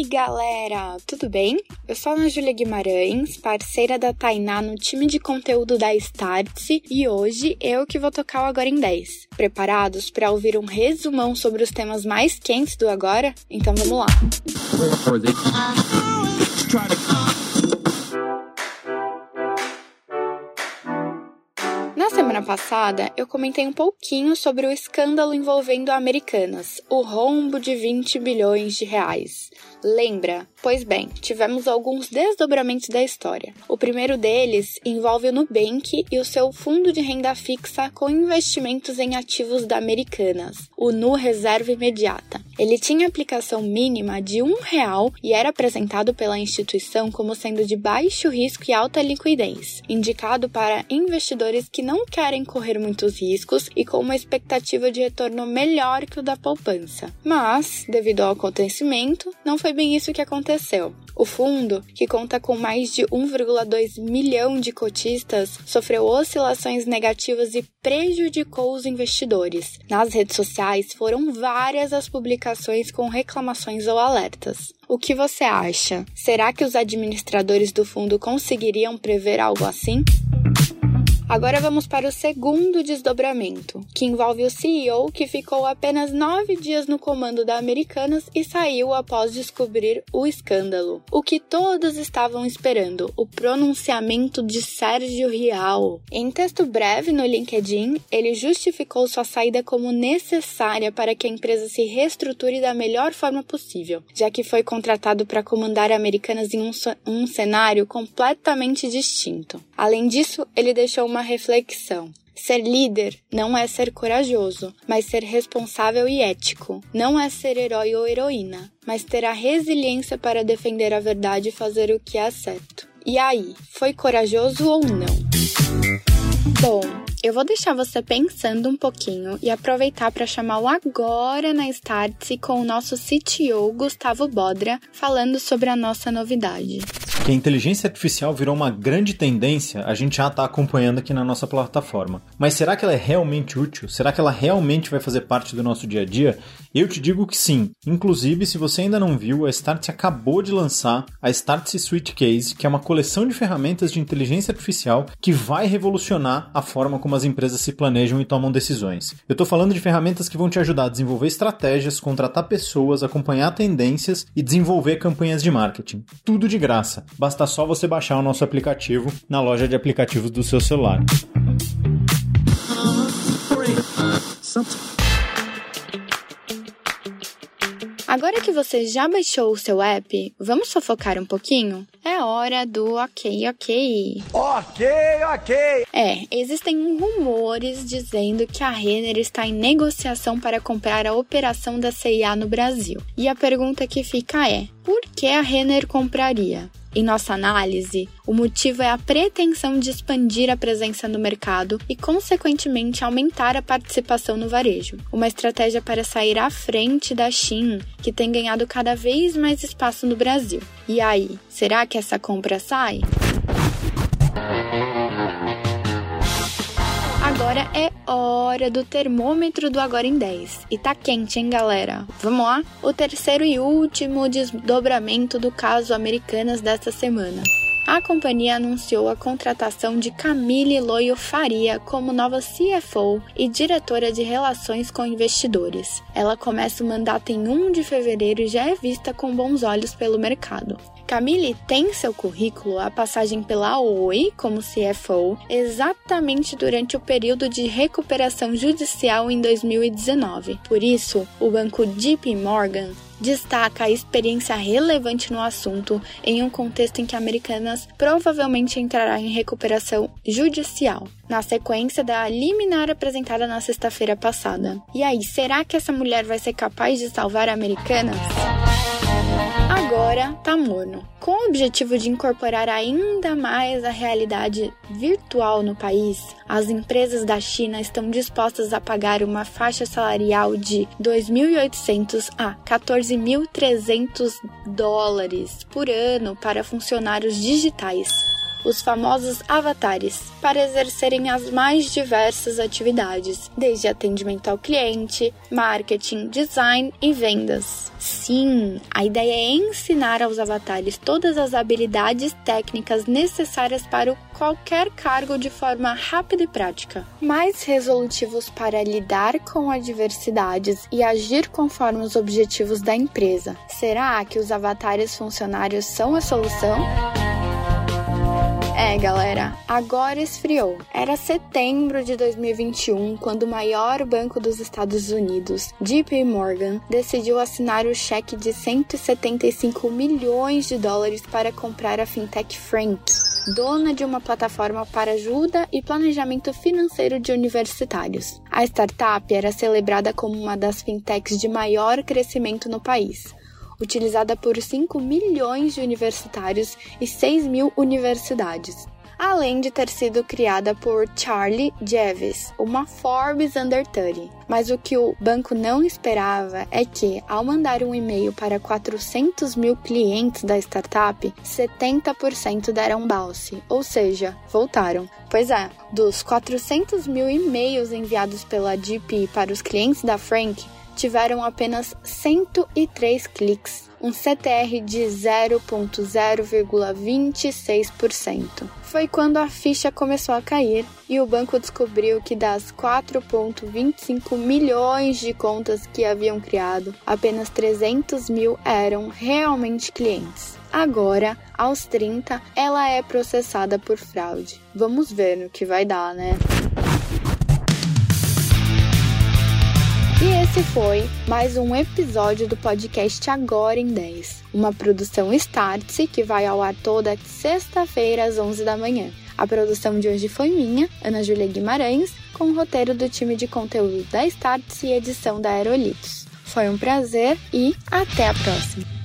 aí, galera? Tudo bem? Eu sou a Ana Júlia Guimarães, parceira da Tainá no time de conteúdo da Startse e hoje eu que vou tocar o Agora em 10. Preparados para ouvir um resumão sobre os temas mais quentes do agora? Então vamos lá. Na semana passada, eu comentei um pouquinho sobre o escândalo envolvendo Americanas, o rombo de 20 bilhões de reais. Lembra? Pois bem, tivemos alguns desdobramentos da história. O primeiro deles envolve o Nubank e o seu fundo de renda fixa com investimentos em ativos da Americanas, o Nu Reserva Imediata. Ele tinha aplicação mínima de um real e era apresentado pela instituição como sendo de baixo risco e alta liquidez, indicado para investidores que não querem correr muitos riscos e com uma expectativa de retorno melhor que o da poupança. Mas, devido ao acontecimento, não foi bem isso que aconteceu. O fundo, que conta com mais de 1,2 milhão de cotistas, sofreu oscilações negativas e prejudicou os investidores. Nas redes sociais foram várias as publicações com reclamações ou alertas. O que você acha? Será que os administradores do fundo conseguiriam prever algo assim? Agora vamos para o segundo desdobramento, que envolve o CEO que ficou apenas nove dias no comando da Americanas e saiu após descobrir o escândalo. O que todos estavam esperando, o pronunciamento de Sérgio Rial. Em texto breve no LinkedIn, ele justificou sua saída como necessária para que a empresa se reestruture da melhor forma possível, já que foi contratado para comandar Americanas em um, um cenário completamente distinto. Além disso, ele deixou uma reflexão. Ser líder não é ser corajoso, mas ser responsável e ético. Não é ser herói ou heroína, mas ter a resiliência para defender a verdade e fazer o que é certo. E aí, foi corajoso ou não? Bom, eu vou deixar você pensando um pouquinho e aproveitar para chamar o agora na Startse com o nosso CTO Gustavo Bodra falando sobre a nossa novidade que a inteligência artificial virou uma grande tendência, a gente já está acompanhando aqui na nossa plataforma. Mas será que ela é realmente útil? Será que ela realmente vai fazer parte do nosso dia a dia? Eu te digo que sim. Inclusive, se você ainda não viu, a Startse acabou de lançar a Startse Suite Case, que é uma coleção de ferramentas de inteligência artificial que vai revolucionar a forma como as empresas se planejam e tomam decisões. Eu estou falando de ferramentas que vão te ajudar a desenvolver estratégias, contratar pessoas, acompanhar tendências e desenvolver campanhas de marketing. Tudo de graça basta só você baixar o nosso aplicativo na loja de aplicativos do seu celular. Agora que você já baixou o seu app, vamos fofocar um pouquinho? É hora do ok, ok. Ok, ok. É, existem rumores dizendo que a Renner está em negociação para comprar a operação da CIA no Brasil. E a pergunta que fica é: por que a Renner compraria? Em nossa análise, o motivo é a pretensão de expandir a presença no mercado e, consequentemente, aumentar a participação no varejo. Uma estratégia para sair à frente da Shein, que tem ganhado cada vez mais espaço no Brasil. E aí, será que essa compra sai? Agora é hora do termômetro do Agora em 10. E tá quente, hein, galera? Vamos lá? O terceiro e último desdobramento do caso Americanas desta semana. A companhia anunciou a contratação de Camille Loyo Faria como nova CFO e diretora de relações com investidores. Ela começa o mandato em 1 de fevereiro e já é vista com bons olhos pelo mercado. Camille tem em seu currículo a passagem pela Oi como CFO exatamente durante o período de recuperação judicial em 2019. Por isso, o banco JP Morgan destaca a experiência relevante no assunto em um contexto em que Americanas provavelmente entrará em recuperação judicial, na sequência da liminar apresentada na sexta-feira passada. E aí, será que essa mulher vai ser capaz de salvar Americanas? Agora tá morno. Com o objetivo de incorporar ainda mais a realidade virtual no país, as empresas da China estão dispostas a pagar uma faixa salarial de 2.800 a 14.300 dólares por ano para funcionários digitais. Os famosos avatares, para exercerem as mais diversas atividades, desde atendimento ao cliente, marketing, design e vendas. Sim, a ideia é ensinar aos avatares todas as habilidades técnicas necessárias para qualquer cargo de forma rápida e prática. Mais resolutivos para lidar com adversidades e agir conforme os objetivos da empresa. Será que os avatares funcionários são a solução? É, galera, agora esfriou. Era setembro de 2021 quando o maior banco dos Estados Unidos, JP Morgan, decidiu assinar o cheque de 175 milhões de dólares para comprar a fintech Frank, dona de uma plataforma para ajuda e planejamento financeiro de universitários. A startup era celebrada como uma das fintechs de maior crescimento no país utilizada por 5 milhões de universitários e 6 mil universidades. Além de ter sido criada por Charlie Jeves, uma Forbes Under 30. Mas o que o banco não esperava é que, ao mandar um e-mail para 400 mil clientes da startup, 70% deram bounce, ou seja, voltaram. Pois é, dos 400 mil e-mails enviados pela GP para os clientes da Frank, tiveram apenas 103 cliques, um CTR de 0,026%. Foi quando a ficha começou a cair e o banco descobriu que das 4,25 milhões de contas que haviam criado, apenas 300 mil eram realmente clientes. Agora, aos 30, ela é processada por fraude. Vamos ver no que vai dar, né? E esse foi mais um episódio do podcast Agora em 10, uma produção Startse que vai ao ar toda sexta-feira às 11 da manhã. A produção de hoje foi minha, Ana Júlia Guimarães, com o roteiro do time de conteúdo da Startse e edição da Aerolitos. Foi um prazer e até a próxima!